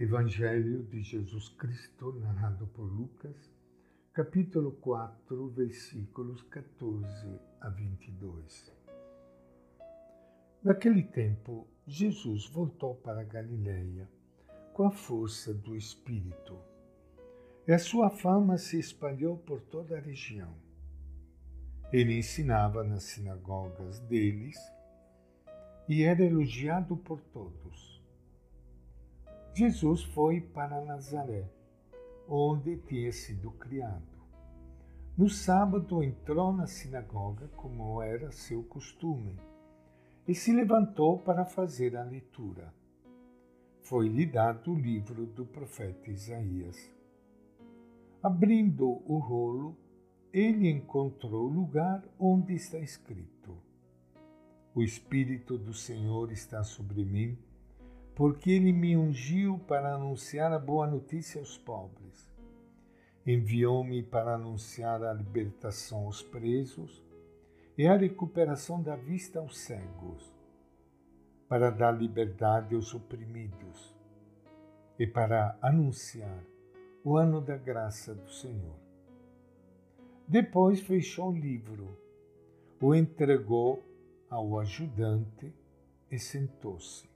Evangelho de Jesus Cristo, narrado por Lucas, capítulo 4, versículos 14 a 22. Naquele tempo, Jesus voltou para Galiléia com a força do Espírito, e a sua fama se espalhou por toda a região. Ele ensinava nas sinagogas deles e era elogiado por todos. Jesus foi para Nazaré, onde tinha sido criado. No sábado entrou na sinagoga, como era seu costume, e se levantou para fazer a leitura. Foi-lhe dado o livro do profeta Isaías. Abrindo o rolo, ele encontrou o lugar onde está escrito: O Espírito do Senhor está sobre mim, porque ele me ungiu para anunciar a boa notícia aos pobres. Enviou-me para anunciar a libertação aos presos e a recuperação da vista aos cegos, para dar liberdade aos oprimidos e para anunciar o ano da graça do Senhor. Depois fechou o livro, o entregou ao ajudante e sentou-se.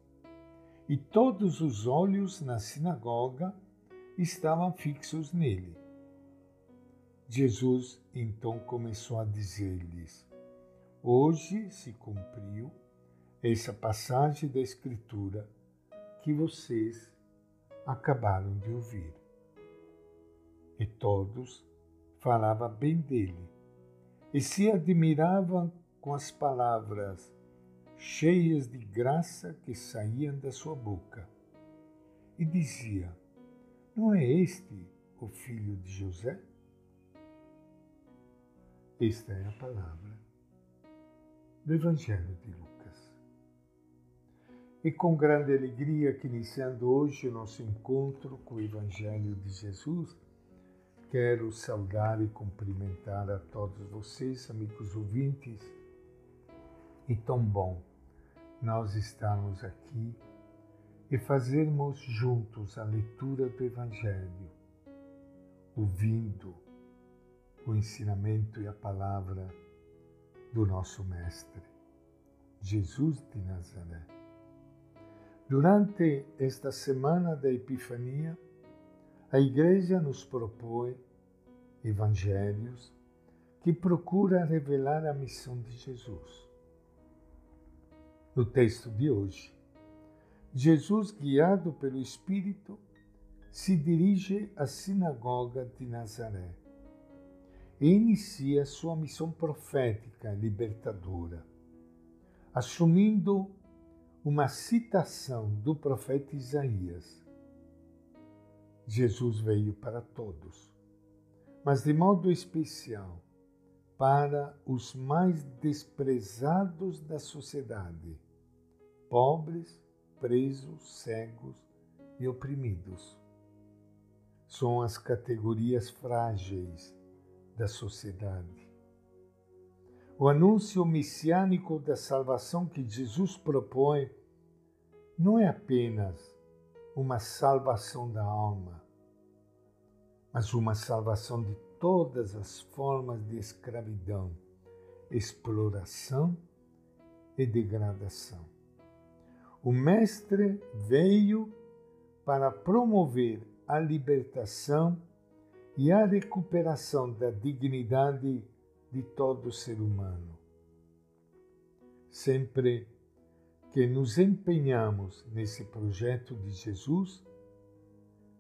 E todos os olhos na sinagoga estavam fixos nele. Jesus então começou a dizer-lhes: Hoje se cumpriu essa passagem da Escritura que vocês acabaram de ouvir. E todos falava bem dele e se admiravam com as palavras cheias de graça que saíam da sua boca. E dizia: Não é este o filho de José? Esta é a palavra do Evangelho de Lucas. E com grande alegria que iniciando hoje o nosso encontro com o Evangelho de Jesus, Quero saudar e cumprimentar a todos vocês, amigos ouvintes. E tão bom nós estarmos aqui e fazermos juntos a leitura do Evangelho, ouvindo o ensinamento e a palavra do nosso Mestre, Jesus de Nazaré. Durante esta semana da Epifania, a Igreja nos propõe evangelhos que procura revelar a missão de Jesus. No texto de hoje, Jesus, guiado pelo Espírito, se dirige à sinagoga de Nazaré e inicia sua missão profética libertadora, assumindo uma citação do profeta Isaías. Jesus veio para todos, mas de modo especial para os mais desprezados da sociedade, pobres, presos, cegos e oprimidos. São as categorias frágeis da sociedade. O anúncio messiânico da salvação que Jesus propõe não é apenas uma salvação da alma, mas uma salvação de todas as formas de escravidão, exploração e degradação. O Mestre veio para promover a libertação e a recuperação da dignidade de todo ser humano. Sempre que nos empenhamos nesse projeto de Jesus,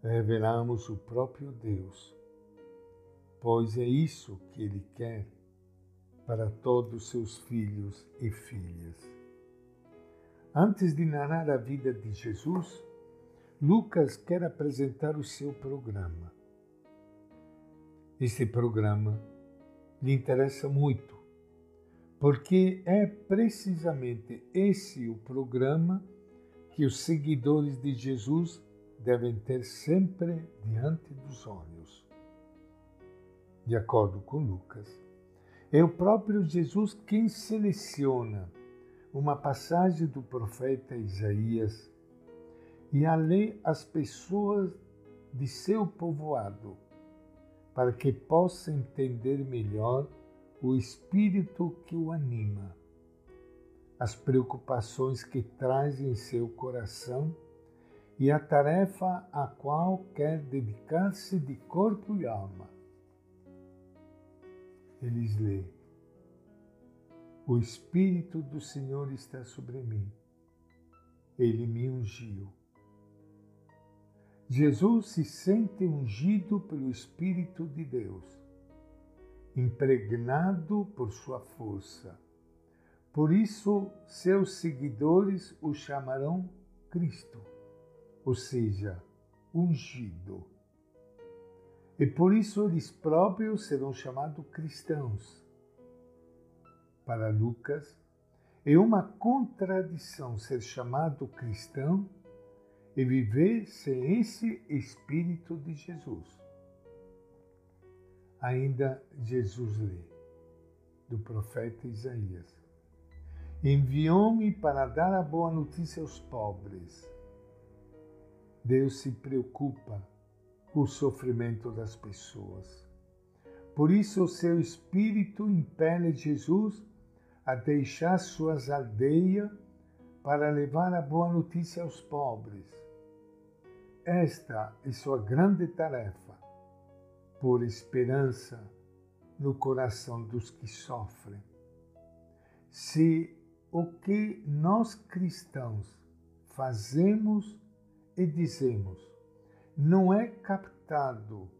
revelamos o próprio Deus, pois é isso que Ele quer para todos os seus filhos e filhas. Antes de narrar a vida de Jesus, Lucas quer apresentar o seu programa. Este programa lhe interessa muito porque é precisamente esse o programa que os seguidores de Jesus devem ter sempre diante dos olhos. De acordo com Lucas, é o próprio Jesus quem seleciona uma passagem do profeta Isaías e a ler as pessoas de seu povoado, para que possa entender melhor o espírito que o anima, as preocupações que traz em seu coração e a tarefa a qual quer dedicar-se de corpo e alma. Eles lê: O Espírito do Senhor está sobre mim. Ele me ungiu Jesus se sente ungido pelo Espírito de Deus, impregnado por sua força. Por isso, seus seguidores o chamarão Cristo, ou seja, ungido. E por isso eles próprios serão chamados cristãos. Para Lucas, é uma contradição ser chamado cristão e viver sem esse Espírito de Jesus. Ainda Jesus lê, do profeta Isaías: Enviou-me para dar a boa notícia aos pobres. Deus se preocupa com o sofrimento das pessoas. Por isso, o seu Espírito impele Jesus a deixar suas aldeias para levar a boa notícia aos pobres esta é sua grande tarefa, por esperança no coração dos que sofrem. Se o que nós cristãos fazemos e dizemos não é captado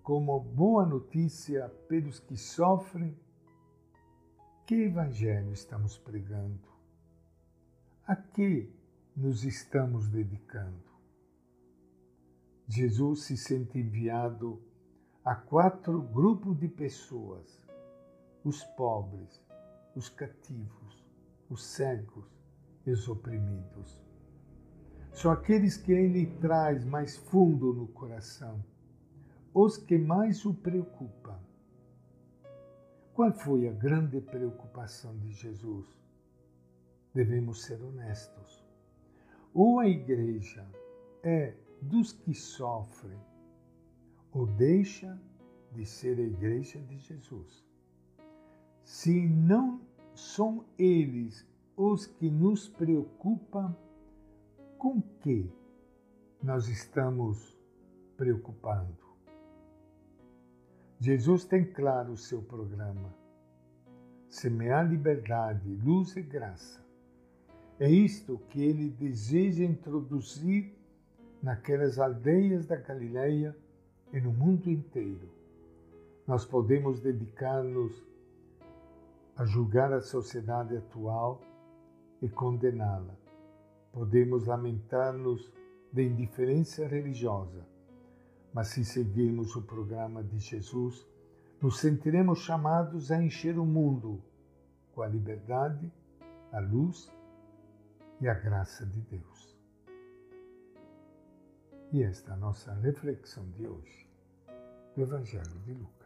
como boa notícia pelos que sofrem, que evangelho estamos pregando? A que nos estamos dedicando? Jesus se sente enviado a quatro grupos de pessoas: os pobres, os cativos, os cegos e os oprimidos. São aqueles que ele traz mais fundo no coração, os que mais o preocupam. Qual foi a grande preocupação de Jesus? Devemos ser honestos. Ou a igreja é dos que sofrem, ou deixa de ser a igreja de Jesus. Se não são eles os que nos preocupam, com que nós estamos preocupando? Jesus tem claro o seu programa: semear liberdade, luz e graça. É isto que ele deseja introduzir naquelas aldeias da Galileia e no mundo inteiro. Nós podemos dedicar-nos a julgar a sociedade atual e condená-la. Podemos lamentar-nos de indiferença religiosa, mas se seguirmos o programa de Jesus, nos sentiremos chamados a encher o mundo com a liberdade, a luz e a graça de Deus. E esta é a nossa reflexão de hoje do Evangelho de Lucas.